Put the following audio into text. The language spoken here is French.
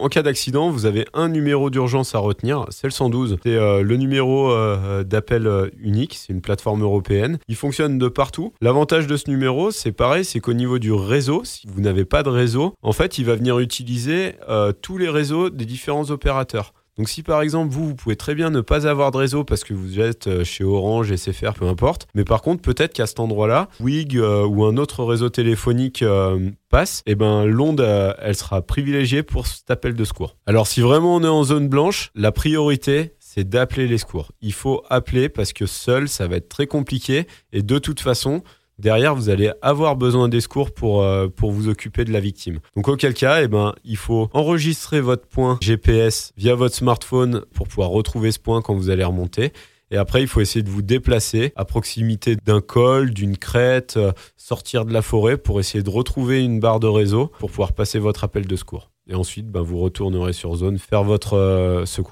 En cas d'accident, vous avez un numéro d'urgence à retenir, c'est le 112. C'est euh, le numéro euh, d'appel euh, unique, c'est une plateforme européenne. Il fonctionne de partout. L'avantage de ce numéro, c'est pareil, c'est qu'au niveau du réseau, si vous n'avez pas de réseau, en fait, il va venir utiliser tous les réseaux des différents opérateurs. Donc si par exemple vous, vous pouvez très bien ne pas avoir de réseau parce que vous êtes euh, chez Orange, SFR, peu importe, mais par contre peut-être qu'à cet endroit-là, WIG euh, ou un autre réseau téléphonique euh, passe, et eh ben l'onde elle sera privilégiée pour cet appel de secours. Alors si vraiment on est en zone blanche, la priorité c'est d'appeler les secours. Il faut appeler parce que seul ça va être très compliqué et de toute façon derrière, vous allez avoir besoin des secours pour, euh, pour vous occuper de la victime. Donc, auquel cas, eh ben, il faut enregistrer votre point GPS via votre smartphone pour pouvoir retrouver ce point quand vous allez remonter. Et après, il faut essayer de vous déplacer à proximité d'un col, d'une crête, euh, sortir de la forêt pour essayer de retrouver une barre de réseau pour pouvoir passer votre appel de secours. Et ensuite, ben, vous retournerez sur zone faire votre euh, secours.